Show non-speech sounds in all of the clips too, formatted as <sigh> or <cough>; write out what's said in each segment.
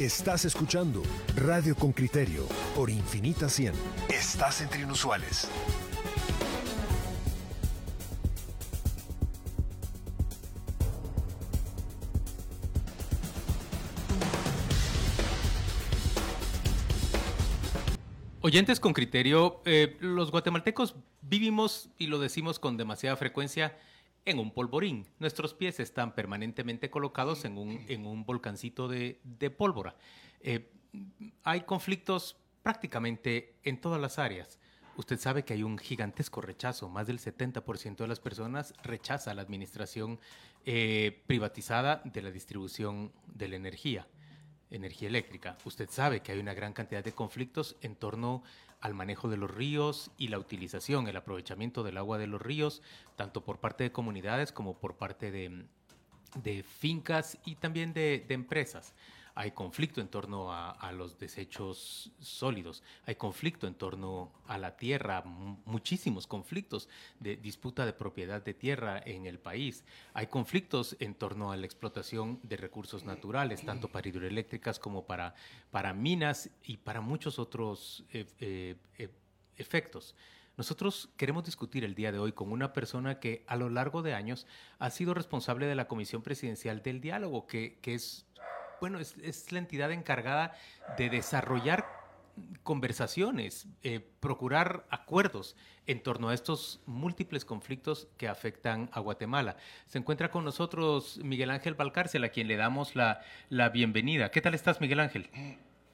Estás escuchando Radio con Criterio por Infinita 100. Estás entre inusuales. Oyentes con criterio, eh, los guatemaltecos vivimos, y lo decimos con demasiada frecuencia, en un polvorín. Nuestros pies están permanentemente colocados en un, en un volcancito de, pólvora. Eh, hay conflictos prácticamente en todas las áreas. Usted sabe que hay un gigantesco rechazo. Más del 70% de las personas rechaza la administración eh, privatizada de la distribución de la energía, energía eléctrica. Usted sabe que hay una gran cantidad de conflictos en torno al manejo de los ríos y la utilización, el aprovechamiento del agua de los ríos, tanto por parte de comunidades como por parte de, fincas y también de, empresas. Hay conflicto en torno a, los desechos sólidos, hay conflicto en torno a la tierra, muchísimos conflictos de disputa de propiedad de tierra en el país, hay conflictos en torno a la explotación de recursos naturales, tanto para hidroeléctricas como para, para minas y para muchos otros eh, eh, eh, efectos. Nosotros queremos discutir el día de hoy con una persona que a lo largo de años ha sido responsable de la Comisión Presidencial del Diálogo, que, que es bueno, es, la entidad encargada de desarrollar conversaciones, eh, procurar acuerdos en torno a estos múltiples conflictos que afectan a Guatemala. Se encuentra con nosotros Miguel Ángel Valcárcel, a quien le damos la, la bienvenida. ¿Qué tal estás, Miguel Ángel?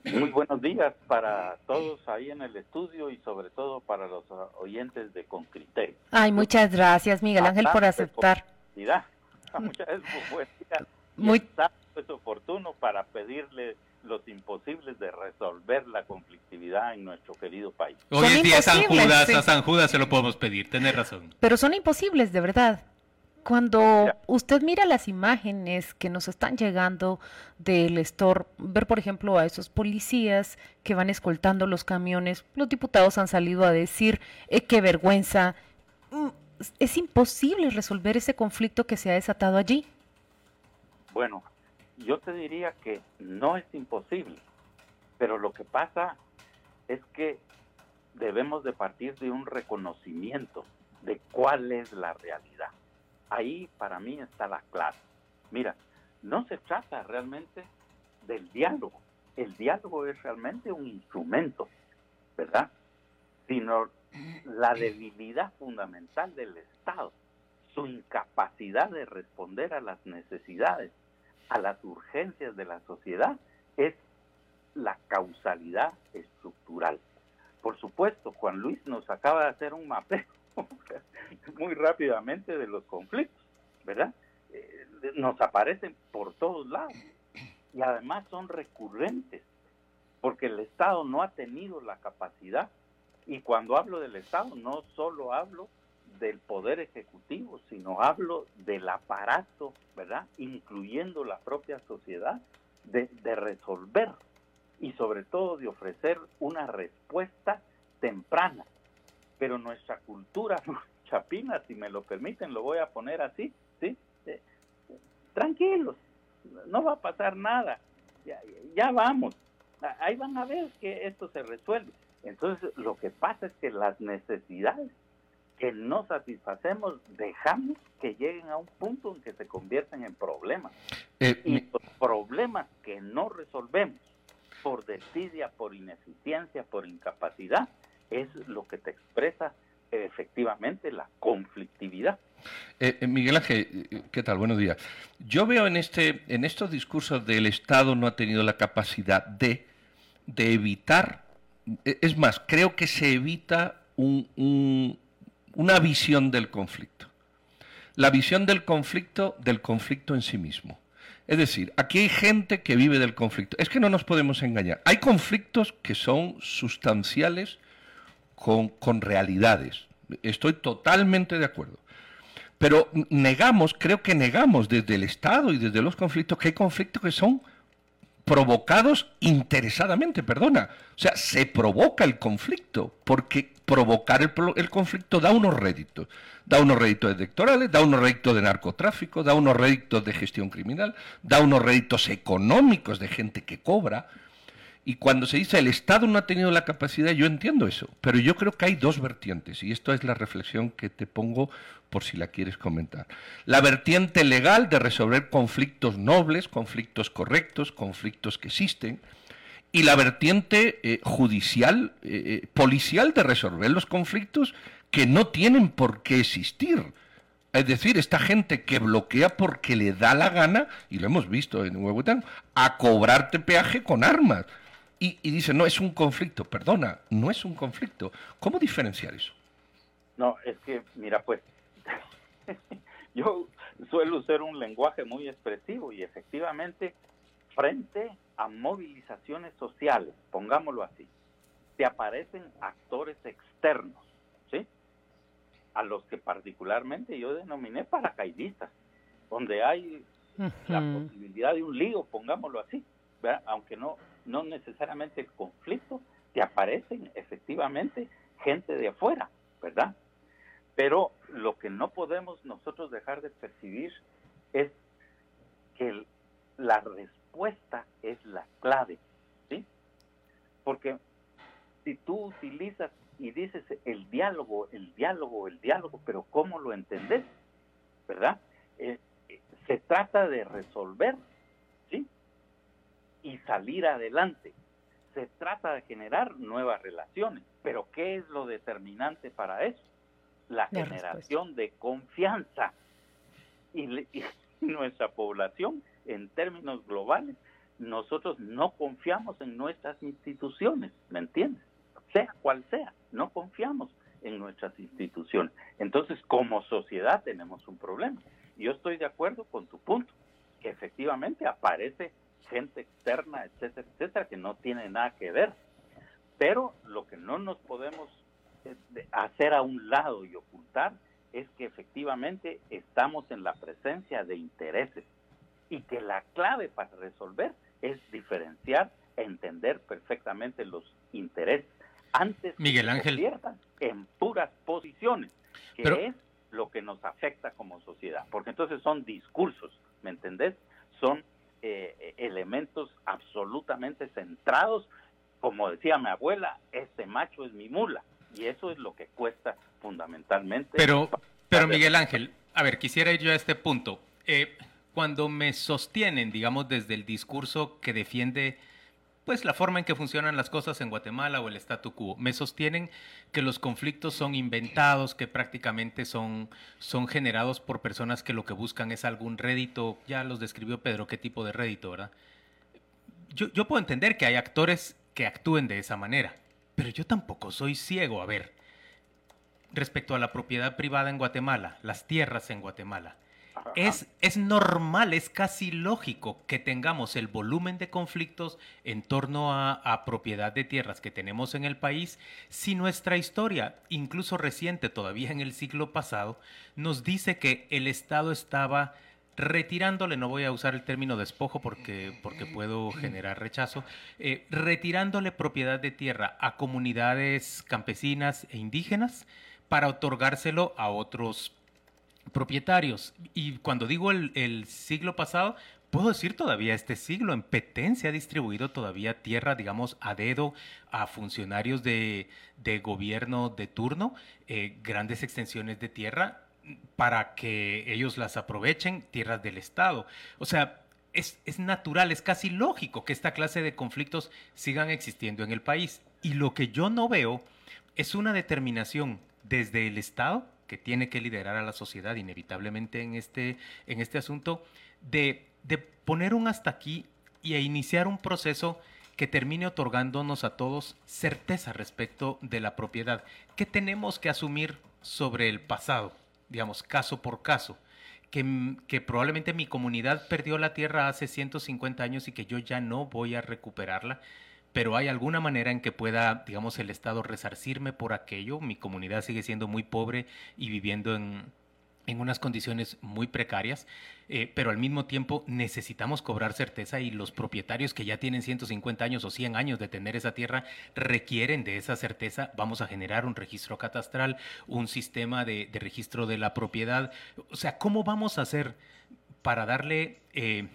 Muy buenos días para todos ahí en el estudio y sobre todo para los oyentes de Concritel. Ay, muchas gracias, Miguel Ángel, por aceptar. <laughs> Muchas gracias. Muy es oportuno para pedirle los imposibles de resolver la conflictividad en nuestro querido país. Hoy es día San Judas, a San Judas se lo podemos pedir, tiene razón. Pero son imposibles, de verdad. Cuando usted mira las imágenes que nos están llegando del store, ver por ejemplo a esos policías que van escoltando los camiones, los diputados han salido a decir eh, qué vergüenza. Mm, es imposible resolver ese conflicto que se ha desatado allí. Bueno, yo te diría que no es imposible, pero lo que pasa es que debemos de partir de un reconocimiento de cuál es la realidad. Ahí para mí está la clave. Mira, no se trata realmente del diálogo. El diálogo es realmente un instrumento, ¿verdad? Sino la debilidad fundamental del Estado, su incapacidad de responder a las necesidades a las urgencias de la sociedad es la causalidad estructural. Por supuesto, Juan Luis nos acaba de hacer un mapeo <laughs> muy rápidamente de los conflictos, ¿verdad? Eh, nos aparecen por todos lados y además son recurrentes, porque el Estado no ha tenido la capacidad, y cuando hablo del Estado no solo hablo del poder ejecutivo, sino hablo del aparato, ¿verdad? Incluyendo la propia sociedad, de, resolver y sobre todo de ofrecer una respuesta temprana. Pero nuestra cultura <laughs> chapina, si me lo permiten, lo voy a poner así, ¿sí? Eh, tranquilos, no va a pasar nada, ya, ya vamos, ahí van a ver que esto se resuelve. Entonces, lo que pasa es que las necesidades que no satisfacemos, dejamos que lleguen a un punto en que se convierten en problemas. Eh, y los problemas que no resolvemos por desidia, por ineficiencia, por incapacidad, es lo que te expresa efectivamente la conflictividad. Eh, eh, Miguel Ángel, ¿qué tal? Buenos días. Yo veo en este, en estos discursos del Estado no ha tenido la capacidad de, de evitar, es más, creo que se evita un, una visión del conflicto. La visión del conflicto, del conflicto en sí mismo. Es decir, aquí hay gente que vive del conflicto. Es que no nos podemos engañar. Hay conflictos que son sustanciales con, con realidades. Estoy totalmente de acuerdo. Pero negamos, creo que negamos desde el Estado y desde los conflictos que hay conflictos que son provocados interesadamente, perdona. O sea, se provoca el conflicto porque provocar el, conflicto da unos réditos. Da unos réditos electorales, da unos réditos de narcotráfico, da unos réditos de gestión criminal, da unos réditos económicos de gente que cobra. Y cuando se dice el Estado no ha tenido la capacidad, yo entiendo eso, pero yo creo que hay dos vertientes, y esto es la reflexión que te pongo por si la quieres comentar. La vertiente legal de resolver conflictos nobles, conflictos correctos, conflictos que existen, y la vertiente eh, judicial, eh, eh, policial de resolver los conflictos que no tienen por qué existir. Es decir, esta gente que bloquea porque le da la gana, y lo hemos visto en Huehuetán, a cobrarte peaje con armas. Y, y dice, no, es un conflicto. Perdona, no es un conflicto. ¿Cómo diferenciar eso? No, es que, mira, pues, <laughs> yo suelo usar un lenguaje muy expresivo y efectivamente frente a movilizaciones sociales, pongámoslo así, te aparecen actores externos, ¿sí? A los que particularmente yo denominé paracaidistas, donde hay la posibilidad de un lío, pongámoslo así, aunque no, no necesariamente el conflicto, te aparecen efectivamente gente de afuera, ¿verdad? Pero lo que no podemos nosotros dejar de percibir es que la respuesta respuesta es la clave, ¿sí? Porque si tú utilizas y dices el diálogo, el diálogo, el diálogo, pero ¿cómo lo entendés? ¿Verdad? Eh, eh, se trata de resolver, ¿sí? Y salir adelante. Se trata de generar nuevas relaciones, pero ¿qué es lo determinante para eso? La, generación de confianza. y <laughs> nuestra población en términos globales, nosotros no confiamos en nuestras instituciones, ¿me entiendes? Sea cual sea, no confiamos en nuestras instituciones. Entonces, como sociedad tenemos un problema. Yo estoy de acuerdo con tu punto, que efectivamente aparece gente externa, etcétera, etcétera, que no tiene nada que ver. Pero lo que no nos podemos eh, hacer a un lado y ocultar es que efectivamente estamos en la presencia de intereses y que la clave para resolver es diferenciar, entender perfectamente los intereses antes Miguel Ángel. se en puras posiciones, que es lo que nos afecta como sociedad, porque entonces son discursos, ¿me entendés? Son eh, elementos absolutamente centrados, como decía mi abuela, este macho es mi mula, y eso es lo que cuesta fundamentalmente. Pero, pero Miguel Ángel, a ver, quisiera ir yo a este punto. Eh, cuando me sostienen, digamos, desde el discurso que defiende pues la forma en que funcionan las cosas en Guatemala o el statu quo. Me sostienen que los conflictos son inventados, que prácticamente son, son generados por personas que lo que buscan es algún rédito. Ya los describió Pedro qué tipo de rédito, ¿verdad? Yo, yo puedo entender que hay actores que actúen de esa manera, pero yo tampoco soy ciego. A ver, respecto a la propiedad privada en Guatemala, las tierras en Guatemala. Es, es, normal, es casi lógico que tengamos el volumen de conflictos en torno a, propiedad de tierras que tenemos en el país. Si nuestra historia, incluso reciente, todavía en el siglo pasado, nos dice que el Estado estaba retirándole, no voy a usar el término despojo porque, porque puedo generar rechazo, eh, retirándole propiedad de tierra a comunidades campesinas e indígenas para otorgárselo a otros propietarios. Y cuando digo el, siglo pasado, puedo decir todavía este siglo. En Petén se ha distribuido todavía tierra, digamos, a dedo a funcionarios de, gobierno de turno, eh, grandes extensiones de tierra para que ellos las aprovechen, tierras del Estado. O sea, es, es natural, es casi lógico que esta clase de conflictos sigan existiendo en el país. Y lo que yo no veo es una determinación desde el Estado que tiene que liderar a la sociedad inevitablemente en este, en este asunto, de, de poner un hasta aquí y a iniciar un proceso que termine otorgándonos a todos certeza respecto de la propiedad. ¿Qué tenemos que asumir sobre el pasado? Digamos, caso por caso. Que, que, probablemente mi comunidad perdió la tierra hace 150 años y que yo ya no voy a recuperarla pero hay alguna manera en que pueda, digamos, el Estado resarcirme por aquello. Mi comunidad sigue siendo muy pobre y viviendo en, en unas condiciones muy precarias, eh, pero al mismo tiempo necesitamos cobrar certeza y los propietarios que ya tienen 150 años o 100 años de tener esa tierra requieren de esa certeza. Vamos a generar un registro catastral, un sistema de, registro de la propiedad. O sea, ¿cómo vamos a hacer para darle... Eh,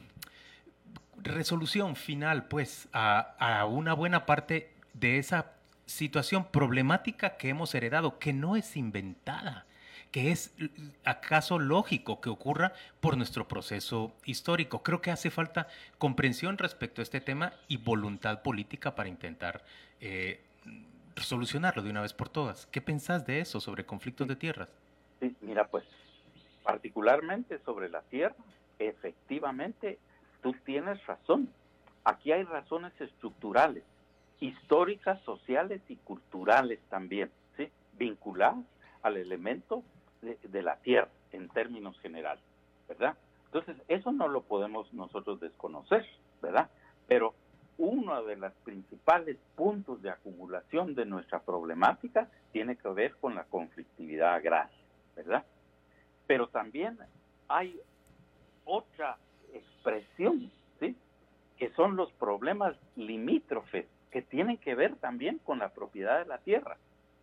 resolución final, pues, a, una buena parte de esa situación problemática que hemos heredado, que no es inventada que es acaso lógico que ocurra por nuestro proceso histórico. Creo que hace falta comprensión respecto a este tema y voluntad política para intentar eh, solucionarlo de una vez por todas. ¿Qué pensás de eso sobre conflictos de tierras? Sí, mira, pues particularmente sobre la tierra, efectivamente, tú tienes razón. Aquí hay razones estructurales, históricas, sociales y culturales también, ¿sí? vinculadas al elemento de, la tierra en términos generales, ¿verdad? Entonces, eso no lo podemos nosotros desconocer, ¿verdad? Pero uno de los principales puntos de acumulación de nuestra problemática tiene que ver con la conflictividad agraria, ¿verdad? Pero también hay otra expresión, ¿sí? Que son los problemas limítrofes, que tienen que ver también con la propiedad de la tierra.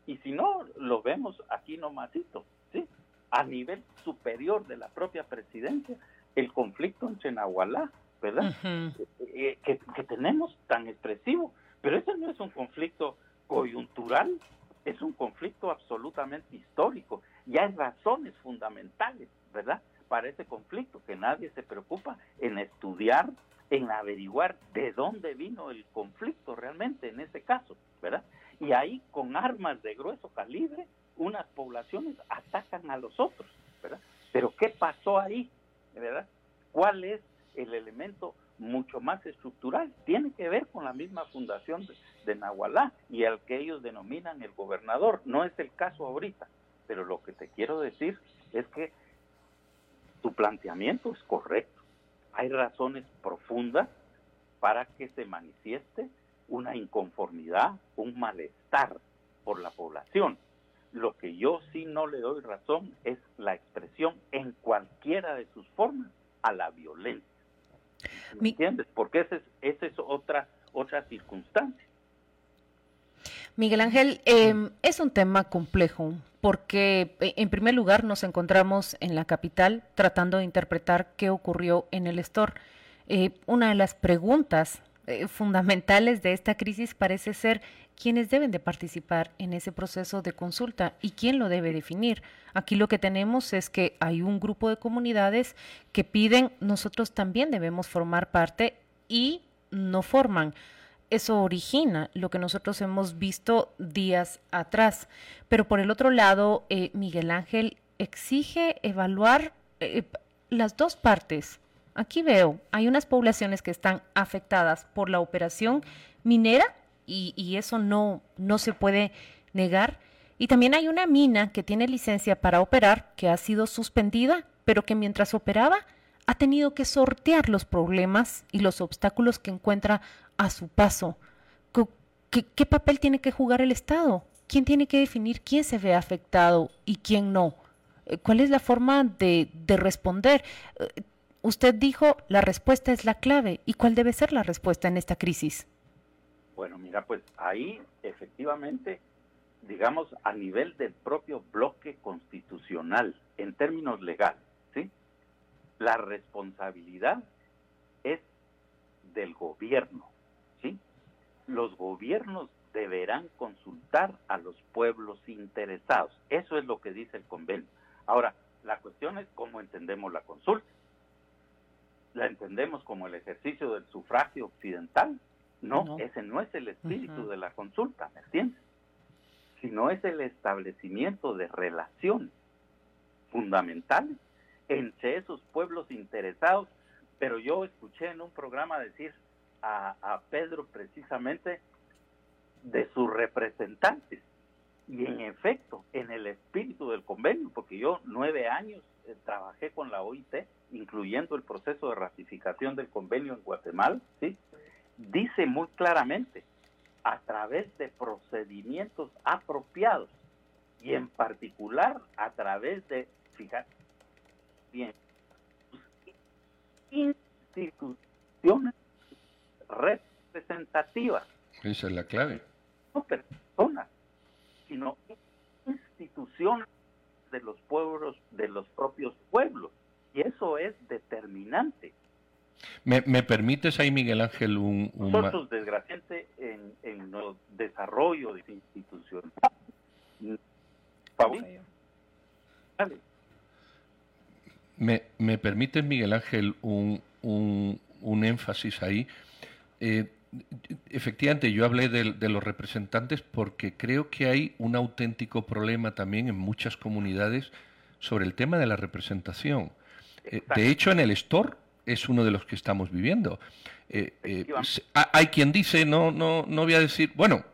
Y si no, lo vemos aquí nomasito, ¿sí? A nivel superior de la propia presidencia, el conflicto entre Nahualá, ¿verdad? Eh, eh, que, que, tenemos tan expresivo. Pero ese no es un conflicto coyuntural, es un conflicto absolutamente histórico. Y hay razones fundamentales, ¿verdad? Para ese conflicto, que nadie se preocupa en estudiar, en averiguar de dónde vino el conflicto realmente en ese caso, ¿verdad? Y ahí con armas de grueso calibre, unas poblaciones atacan a los otros, ¿verdad? Pero ¿qué pasó ahí? ¿Verdad? ¿Cuál es el elemento mucho más estructural? Tiene que ver con la misma fundación de, de Nahualá y al que ellos denominan el gobernador. No es el caso ahorita, pero lo que te quiero decir es que tu planteamiento es correcto. Hay razones profundas para que se manifieste una inconformidad, un malestar por la población. Lo que yo sí no le doy razón es la expresión en cualquiera de sus formas a la violencia. ¿Me entiendes? Porque esa es, esa es otra, otra circunstancia. Miguel Ángel, em, es un tema complejo porque eh, en primer lugar nos encontramos en la capital tratando de interpretar qué ocurrió en el store. Eh, una de las preguntas eh, fundamentales de esta crisis parece ser quiénes deben de participar en ese proceso de consulta y quién lo debe definir. Aquí lo que tenemos es que hay un grupo de comunidades que piden nosotros también debemos formar parte y no forman. Eso origina lo que nosotros hemos visto días atrás. Pero por el otro lado, eh, Miguel Ángel exige evaluar eh, las dos partes Aquí veo, hay unas poblaciones que están afectadas por la operación minera y, eso no, no se puede negar. Y también hay una mina que tiene licencia para operar que ha sido suspendida, pero que mientras operaba ha tenido que sortear los problemas y los obstáculos que encuentra a su paso. ¿Qué, papel tiene que jugar el Estado? ¿Quién tiene que definir quién se ve afectado y quién no? Eh, ¿Cuál es la forma de, de responder? Eh, Usted dijo, la respuesta es la clave. ¿Y cuál debe ser la respuesta en esta crisis? Bueno, mira, pues ahí efectivamente, digamos, a nivel del propio bloque constitucional, en términos legales, ¿sí? La responsabilidad es del gobierno. Los gobiernos deberán consultar a los pueblos interesados. Eso es lo que dice el convenio. Ahora, la cuestión es cómo entendemos la consulta la entendemos como el ejercicio del sufragio occidental. No, ese no es el espíritu de la consulta, ¿me entiendes? Sino es el establecimiento de relaciones fundamentales entre esos pueblos interesados. Pero yo escuché en un programa decir a, a Pedro precisamente de sus representantes. Y en efecto, en el espíritu del convenio, porque yo nueve años eh, trabajé con la OIT, incluyendo el proceso de ratificación del convenio en Guatemala, ¿sí? dice muy claramente, a través de procedimientos apropiados y en particular a través de, fíjate, bien, instituciones representativas. Esa es la clave. No personas, sino instituciones de los pueblos, de los propios pueblos. Y eso es determinante. ¿Me, me permites ahí, Miguel Ángel, un... un Nosotros, desgraciadamente, en, en el desarrollo de instituciones, me, me permites, Miguel Ángel, un, un, un énfasis ahí. Eh, efectivamente, yo hablé de, de, los representantes porque creo que hay un auténtico problema también en muchas comunidades sobre el tema de la representación. Eh, de hecho, en el store es uno de los que estamos viviendo. Eh, eh, hay quien dice, no, no, no voy a decir, bueno,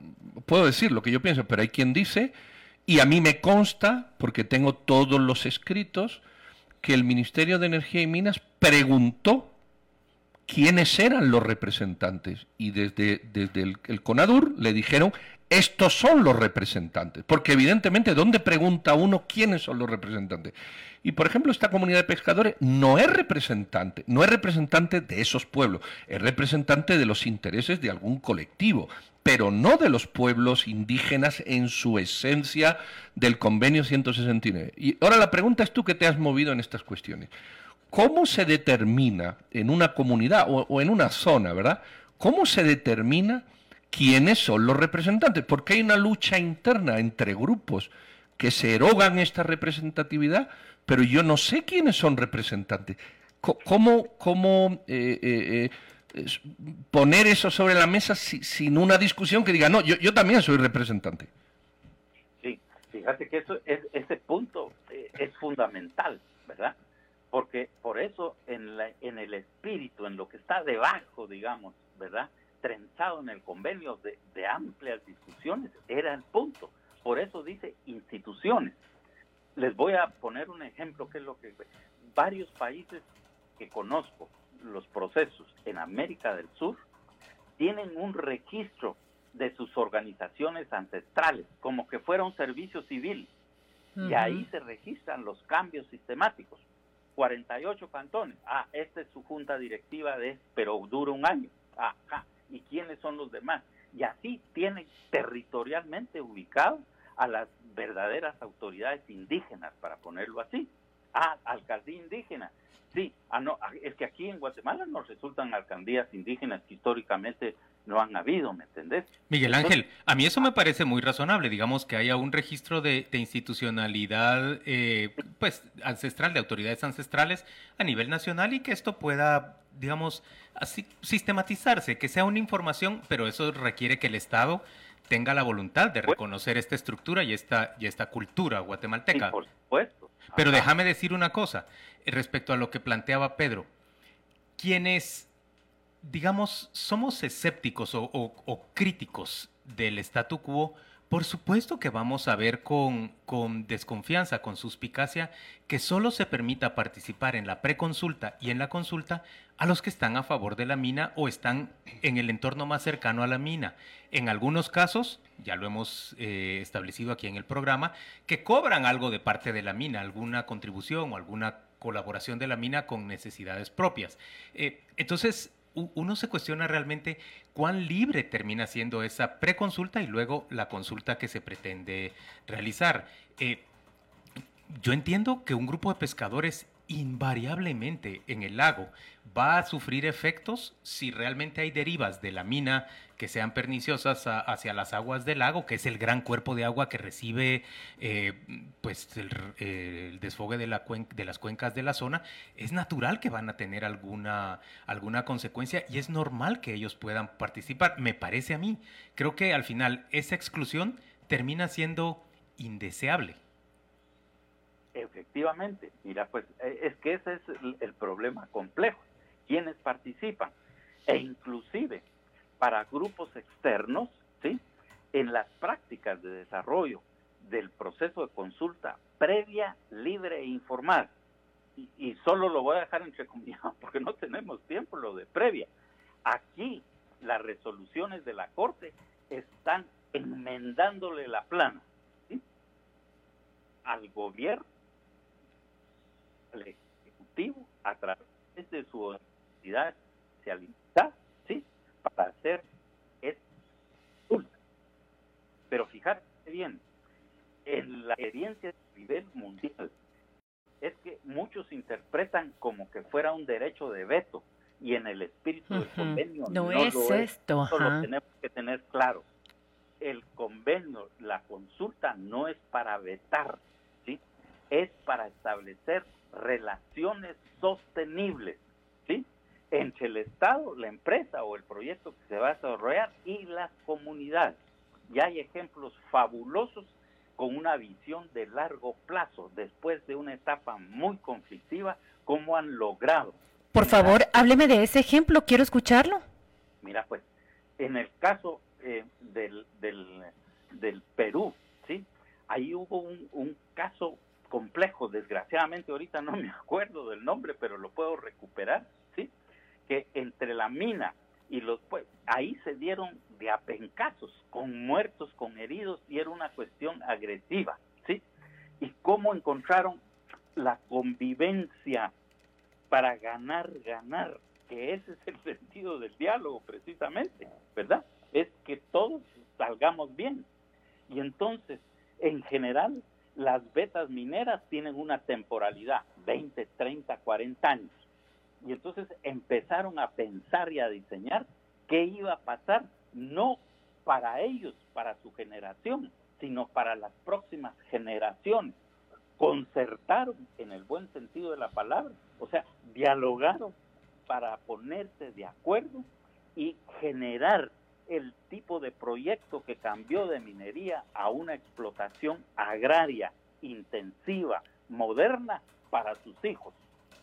puedo decir lo que yo pienso, pero hay quien dice, y a mí me consta, porque tengo todos los escritos, que el Ministerio de Energía y Minas preguntó quiénes eran los representantes y desde, desde el, CONADUR le dijeron estos son los representantes, porque evidentemente ¿dónde pregunta uno quiénes son los representantes? Y por ejemplo esta comunidad de pescadores no es representante, no es representante de esos pueblos, es representante de los intereses de algún colectivo, pero no de los pueblos indígenas en su esencia del convenio 169. Y ahora la pregunta es tú que te has movido en estas cuestiones. ¿Cómo se determina en una comunidad o, en una zona, verdad? ¿Cómo se determina quiénes son los representantes? Porque hay una lucha interna entre grupos que se erogan esta representatividad, pero yo no sé quiénes son representantes. ¿Cómo, eh, eh, eh, poner eso sobre la mesa si, sin una discusión que diga, no, yo, yo también soy representante? Sí, fíjate que eso es, ese punto es fundamental, ¿verdad? Porque por eso en, la, en el espíritu, en lo que está debajo, digamos, ¿verdad? Trenzado en el convenio de, de, amplias discusiones, era el punto. Por eso dice instituciones. Les voy a poner un ejemplo que es lo que varios países que conozco, los procesos en América del Sur, tienen un registro de sus organizaciones ancestrales, como que fuera un servicio civil. Uh -huh. Y ahí se registran los cambios sistemáticos 48 cantones. Ah, esta es su junta directiva de, pero dura un año. Ajá. ¿Y quiénes son los demás? Y así tienen territorialmente ubicado a las verdaderas autoridades indígenas, para ponerlo así. Ah, alcaldía indígena. Sí, ah, no, es que aquí en Guatemala nos resultan alcaldías indígenas que históricamente no han habido, ¿me entendés? Miguel Ángel, a mí eso me parece muy razonable, digamos que haya un registro de, de institucionalidad eh, pues ancestral, de autoridades ancestrales a nivel nacional y que esto pueda, digamos, así sistematizarse, que sea una información, pero eso requiere que el Estado tenga la voluntad de reconocer esta estructura y esta, y esta cultura guatemalteca. Sí, por supuesto. Pero déjame decir una cosa respecto a lo que planteaba Pedro. Quienes digamos, somos escépticos o, críticos del statu quo, por supuesto que vamos a ver con, con, desconfianza, con suspicacia, que solo se permita participar en la preconsulta y en la consulta a los que están a favor de la mina o están en el entorno más cercano a la mina. En algunos casos, ya lo hemos eh, establecido aquí en el programa, que cobran algo de parte de la mina, alguna contribución o alguna colaboración de la mina con necesidades propias. Eh, entonces, uno se cuestiona realmente cuán libre termina siendo esa preconsulta y luego la consulta que se pretende realizar. Eh, yo entiendo que un grupo de pescadores invariablemente en el lago va a sufrir efectos si realmente hay derivas de la mina que sean perniciosas a, hacia las aguas del lago, que es el gran cuerpo de agua que recibe eh, pues el, eh, el desfogue de, la de, las cuencas de la zona, es natural que van a tener alguna, alguna consecuencia y es normal que ellos puedan participar, me parece a mí. Creo que al final esa exclusión termina siendo indeseable. Efectivamente, mira, pues es que ese es el, el problema complejo. ¿Quiénes participan? E inclusive para grupos externos, ¿sí? En las prácticas de desarrollo del proceso de consulta previa, libre e informada. Y, y solo lo voy a dejar entre comillas <laughs> porque no tenemos tiempo lo de previa. Aquí las resoluciones de la Corte están enmendándole la plana ¿sí? al gobierno colectivo a través de su universidad especializada, ¿sí? Para hacer esto. Pero fíjate bien, en la experiencia a nivel mundial, es que muchos interpretan como que fuera un derecho de veto y en el espíritu del convenio no, es esto. Eso lo tenemos que tener claro. El convenio, la consulta no es para vetar, ¿sí? Es para establecer relaciones sostenibles, ¿sí? Entre el Estado, la empresa o el proyecto que se va a desarrollar y las comunidades. Ya hay ejemplos fabulosos con una visión de largo plazo, después de una etapa muy conflictiva, cómo han logrado. Por favor, hábleme de ese ejemplo, quiero escucharlo. Mira, pues, en el caso eh, del, del, Perú, ¿sí? Ahí hubo un, un caso complejo, desgraciadamente ahorita no me <laughs> acuerdo del nombre, pero lo puedo recuperar, ¿sí? Que entre la mina y los pues ahí se dieron de apencazos, con muertos, con heridos, y era una cuestión agresiva, ¿sí? Y cómo encontraron la convivencia para ganar, ganar, que ese es el <laughs> sentido del diálogo precisamente, ¿verdad? Es que todos salgamos bien. Y entonces, en general, las vetas mineras tienen una temporalidad, 20, 30, 40 años y entonces empezaron a pensar y a diseñar qué iba a pasar, no para ellos, para su generación, sino para las próximas generaciones. Concertaron en el buen sentido de la palabra, o sea, dialogaron para ponerse de acuerdo y generar el tipo de proyecto que cambió de minería a una explotación agraria intensiva, moderna para sus hijos.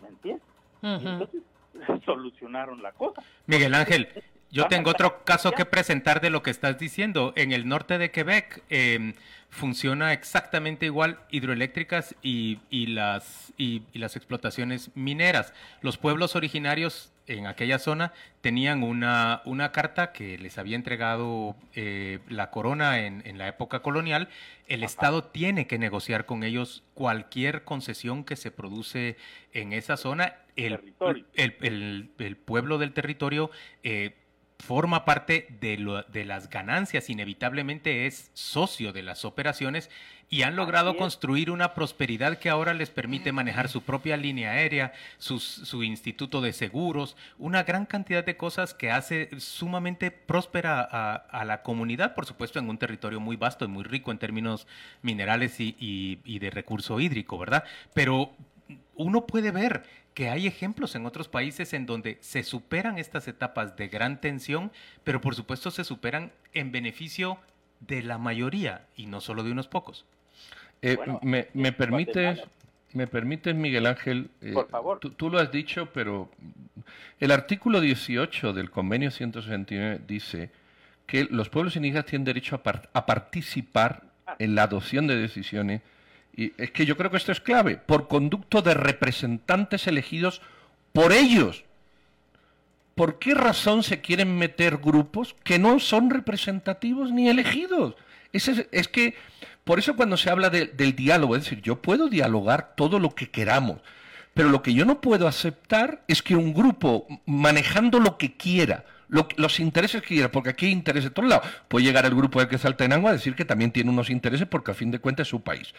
¿Me entiendes? Entonces <laughs> solucionaron la cosa. Miguel Ángel, yo tengo otro caso que presentar de lo que estás diciendo. En el norte de Quebec em, funciona exactamente igual hidroeléctricas y, las, y, las explotaciones mineras. Los pueblos originarios en aquella zona tenían una, una carta que les había entregado eh, la corona en, en, la época colonial. El Estado tiene que negociar con ellos cualquier concesión que se produce en esa zona. El, el, el, pueblo del territorio eh, forma parte de, de, las ganancias, inevitablemente es socio de las operaciones y han logrado construir una prosperidad que ahora les permite manejar su propia línea aérea, su instituto de seguros, una gran cantidad de cosas que hace sumamente próspera a, la comunidad, por supuesto en un territorio muy vasto y muy rico en términos minerales y, y de recurso hídrico, ¿verdad? Pero uno puede ver que hay ejemplos en otros países en donde se superan estas etapas de gran tensión, pero por supuesto se superan en beneficio de la mayoría y no solo de unos pocos. Eh, me, me permites, me permites, Miguel Ángel, eh, por favor. Tú, lo has dicho, pero el artículo 18 del convenio 169 dice que los pueblos indígenas tienen derecho a participar en la adopción de decisiones y es que yo creo que esto es clave, por conducto de representantes elegidos por ellos. ¿Por qué razón se quieren meter grupos que no son representativos ni elegidos? Es, es, que, por eso cuando se habla del diálogo, es decir, yo puedo dialogar todo lo que queramos, pero lo que yo no puedo aceptar es que un grupo, manejando lo que quiera, los intereses que quiera, porque aquí hay intereses de todos lados, puede llegar el grupo de que salta en agua a decir que también tiene unos intereses porque a fin de cuentas es su país.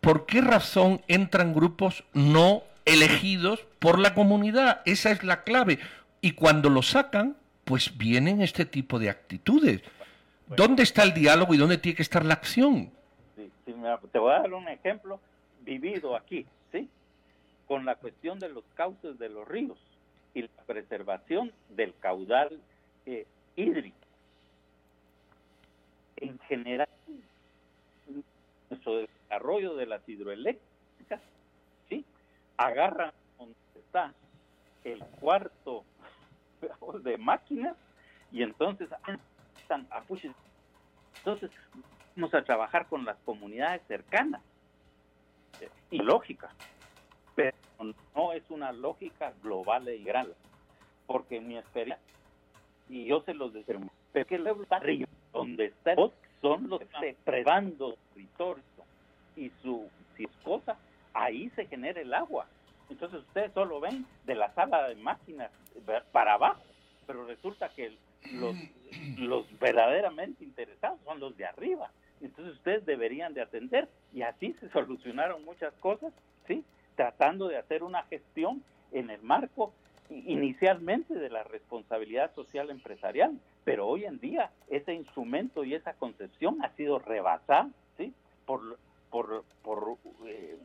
¿Por qué razón entran grupos no elegidos por la comunidad? Esa es la clave. Y cuando lo sacan, pues vienen este tipo de actitudes. ¿Dónde está el diálogo y dónde tiene que estar la acción? te voy a dar un ejemplo vivido aquí, ¿sí? Con la cuestión de los cauces de los ríos y la preservación del caudal eh, hídrico. En general, nuestro desarrollo de las hidroeléctricas, ¿sí? Agarran donde está el cuarto <laughs> de máquinas y entonces están a Entonces vamos a trabajar con las comunidades cercanas. Y lógica, pero no es una lógica global y grande. Porque mi experiencia, y yo se los determino, que donde está son los prevando territorios y su esposa, ahí se genera el agua. Entonces ustedes solo ven de la sala de máquinas para abajo, pero resulta que los, los verdaderamente interesados son los de arriba. Entonces ustedes deberían de atender y así se solucionaron muchas cosas, ¿sí? Tratando de hacer una gestión en el marco inicialmente de la responsabilidad social empresarial, pero hoy en día ese instrumento y esa concepción ha sido rebasada, ¿sí? Por, por, por eh,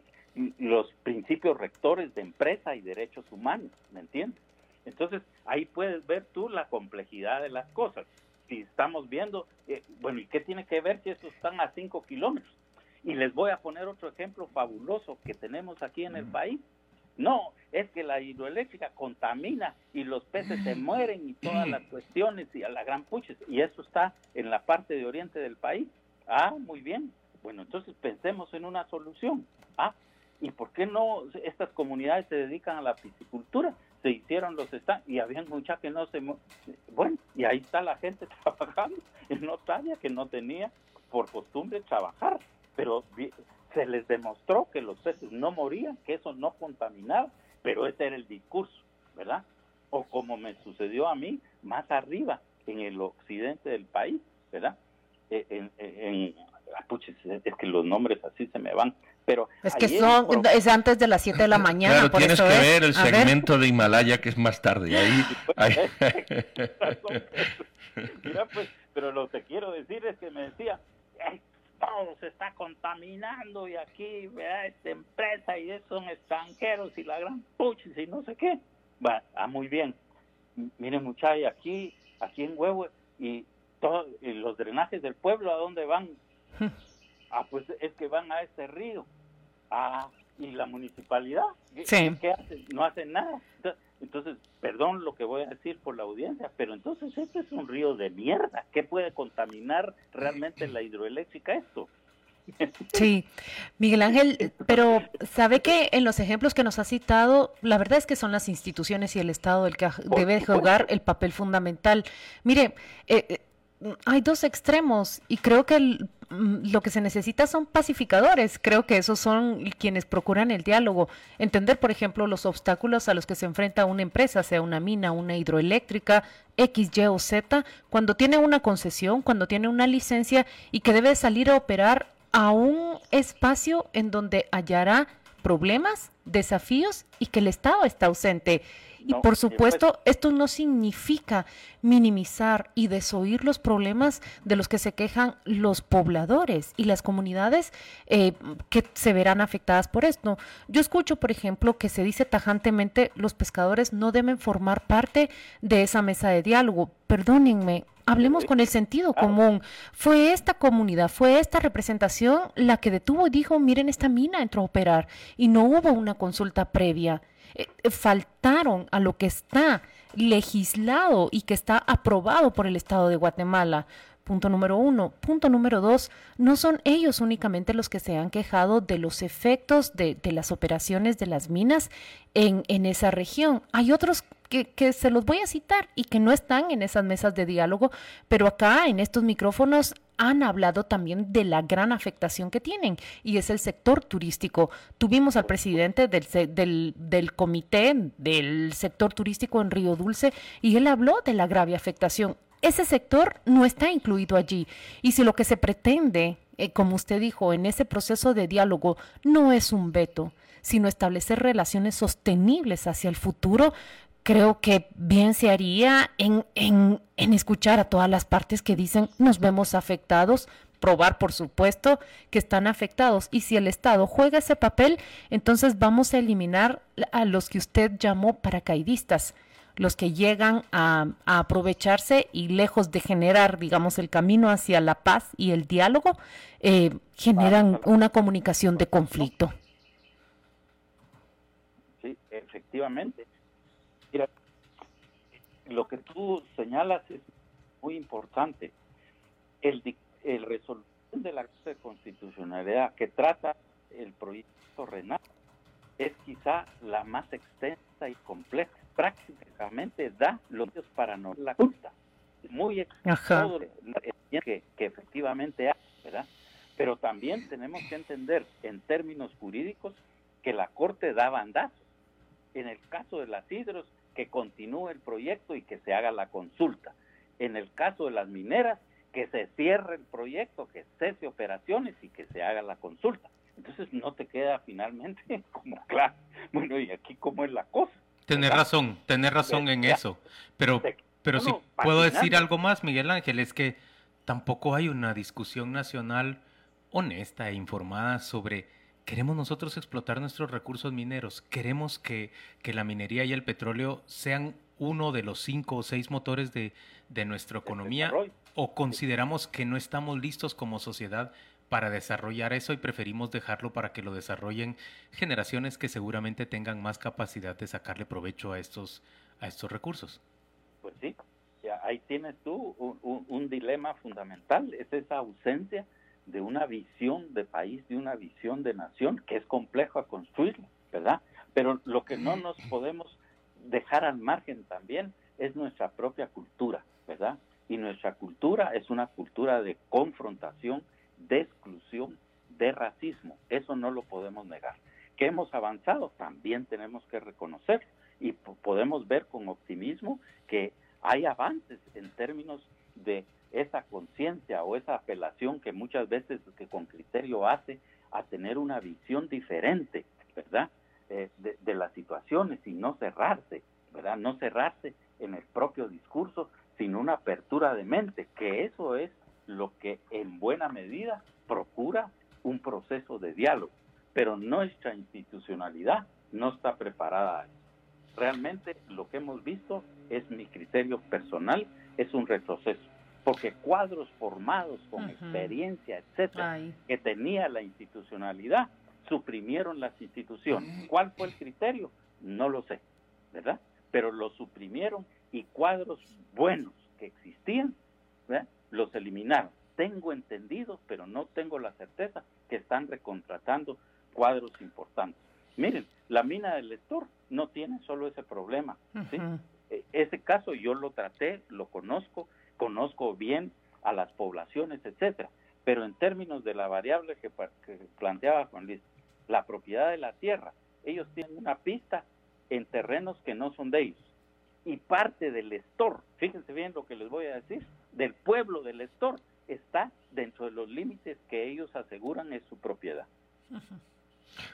los principios rectores de empresa y derechos humanos, ¿me entiendes? Entonces, ahí puedes ver tú la complejidad de las cosas. Si estamos viendo, eh, bueno, ¿y qué tiene que ver si estos están a 5 kilómetros? Y les voy a poner otro ejemplo fabuloso que tenemos aquí en el país. No, es que la hidroeléctrica contamina y los peces se mueren y todas las cuestiones y a la gran puches. Y eso está en la parte de oriente del país. Ah, muy bien. Bueno, entonces pensemos en una solución. Ah, ¿y por qué no estas comunidades se dedican a la piscicultura? Se hicieron los están y había mucha que no se... Bueno, y ahí está la gente <laughs> trabajando en Notaria que no tenía por costumbre trabajar, pero se les demostró que los peces no morían, que eso no contaminaba, pero ese era el discurso, ¿verdad? O como me sucedió a mí, más arriba, en el occidente del país, ¿verdad? E, en, en, ah, es que los nombres así se me van, pero es que son, es antes de las 7 de la mañana. Claro, tienes que ver el segmento de Himalaya que es más tarde. Ahí, <laughs> Mira, pues, pero lo que quiero decir es que me decía, todo se está contaminando y aquí, vea, esta empresa y son extranjeros y la gran puchis y no sé qué. Va, ah, muy bien. Miren, muchachos, aquí, aquí en Huevo y todos los drenajes del pueblo, ¿a dónde van? Ah, pues es que van a este río. Ah, y la municipalidad, ¿qué, hace? No hacen nada. Entonces, perdón lo que voy a decir por la audiencia, pero entonces este es un río de mierda. ¿Qué puede contaminar realmente la hidroeléctrica esto? Sí, Miguel Ángel, pero sabe que en los ejemplos que nos ha citado, la verdad es que son las instituciones y el Estado el que debe jugar el papel fundamental. Mire, eh, eh hay dos extremos y creo que mm, lo que se necesita son pacificadores. Creo que esos son quienes procuran el diálogo. Entender, por ejemplo, los obstáculos a los que se enfrenta una empresa, sea una mina, una hidroeléctrica, X, Y o Z, cuando tiene una concesión, cuando tiene una licencia y que debe salir a operar a un espacio en donde hallará problemas, desafíos y que el Estado está ausente. Y por supuesto, esto no significa minimizar y desoír los problemas de los que se quejan los pobladores y las comunidades eh, que se verán afectadas por esto. Yo escucho, por ejemplo, que se dice tajantemente los pescadores no deben formar parte de esa mesa de diálogo. Perdónenme, hablemos con el sentido común. Fue esta comunidad, fue esta representación la que detuvo y dijo, miren, esta mina entró a operar y no hubo una consulta previa. Eh, faltaron a lo que está legislado y que está aprobado por el Estado de Guatemala. Punto número uno. Punto número dos, no son ellos únicamente los que se han quejado de los efectos de, las operaciones de las minas en, en esa región. Hay otros que, se los voy a citar y que no están en esas mesas de diálogo, pero acá en estos micrófonos han hablado también de la gran afectación que tienen y es el sector turístico. Tuvimos al presidente del, del, del comité del sector turístico en Río Dulce y él habló de la grave afectación ese sector no está incluido allí. Y si lo que se pretende, eh, como usted dijo, en ese proceso de diálogo no es un veto, sino establecer relaciones sostenibles hacia el futuro, creo que bien se haría en, en, en escuchar a todas las partes que dicen nos vemos afectados, probar, por supuesto, que están afectados. Y si el Estado juega ese papel, entonces vamos a eliminar a los que usted llamó paracaidistas los que llegan a, aprovecharse y lejos de generar, digamos, el camino hacia la paz y el diálogo, eh, generan una comunicación de conflicto. Sí, efectivamente. Mira, lo que tú señalas es muy importante. El, el resolución de la Constitucionalidad que trata el proyecto RENAL es quizá la más extensa y compleja prácticamente da los medios para no la culpa. Muy todo que, que efectivamente hay, ¿verdad? Pero también tenemos que entender en términos jurídicos que la Corte da bandazos. En el caso de las hidros, que continúe el proyecto y que se haga la consulta. En el caso de las mineras, que se cierre el proyecto, que cese operaciones y que se haga la consulta. Entonces no te queda finalmente <laughs> como claro, bueno, y aquí cómo es la cosa. Tener razón, tener razón en eso. Pero, pero si puedo decir algo más, Miguel Ángel, es que tampoco hay una discusión nacional honesta e informada sobre queremos nosotros explotar nuestros recursos mineros, queremos que, que la minería y el petróleo sean uno de los cinco o seis motores de, de nuestra economía o consideramos que no estamos listos como sociedad para desarrollar eso y preferimos dejarlo para que lo desarrollen generaciones que seguramente tengan más capacidad de sacarle provecho a estos, a estos recursos. Pues sí, ahí tienes tú un, dilema fundamental, es esa ausencia de una visión de país, de una visión de nación, que es complejo a construir, ¿verdad? Pero lo que no nos <clears throat> podemos dejar al margen también es nuestra propia cultura, ¿verdad? Y nuestra cultura es una cultura de confrontación, de exclusión, de racismo. Eso no lo podemos negar. Que hemos avanzado, también tenemos que reconocer y podemos ver con optimismo que hay avances en términos de esa conciencia o esa apelación que muchas veces que con criterio hace a tener una visión diferente, ¿verdad? Eh, de, de, las situaciones y no cerrarse, ¿verdad? No cerrarse en el propio discurso, sino una apertura de mente, que eso es lo que en buena medida procura un proceso de diálogo, pero nuestra institucionalidad no está preparada a eso. Realmente lo que hemos visto es mi criterio personal, es un retroceso, porque cuadros formados con experiencia, etcétera, que tenía la institucionalidad, suprimieron las instituciones. ¿Cuál fue el criterio? No lo sé, ¿verdad? Pero lo suprimieron y cuadros buenos que existían, los eliminaron. Tengo entendido, pero no tengo la certeza que están recontratando cuadros importantes. Miren, la mina del lector no tiene solo ese problema. E, ese caso yo lo traté, lo conozco, conozco bien a las poblaciones, etcétera. Pero en términos de la variable que, que planteaba Juan Luis, la propiedad de la tierra, ellos tienen una pista en terrenos que no son de ellos y parte del Estor, fíjense bien lo que les voy a decir, del pueblo del Estor, está dentro de los límites que ellos aseguran es su propiedad.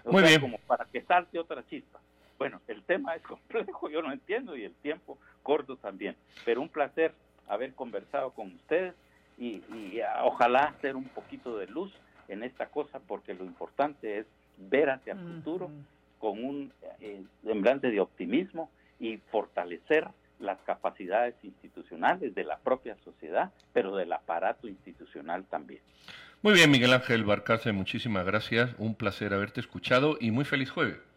Muy bien. Como para que salte otra chispa. Bueno, el tema es complejo, yo no entiendo, y el tiempo corto también. Pero un placer haber conversado con ustedes y, ah, ojalá hacer un poquito de luz en esta cosa, porque lo importante es ver hacia el futuro con un eh, semblante de optimismo y fortalecer las capacidades institucionales de la propia sociedad, pero del aparato institucional también. Muy bien, Miguel Ángel Barcase, muchísimas gracias. Un placer haberte escuchado y muy feliz jueves.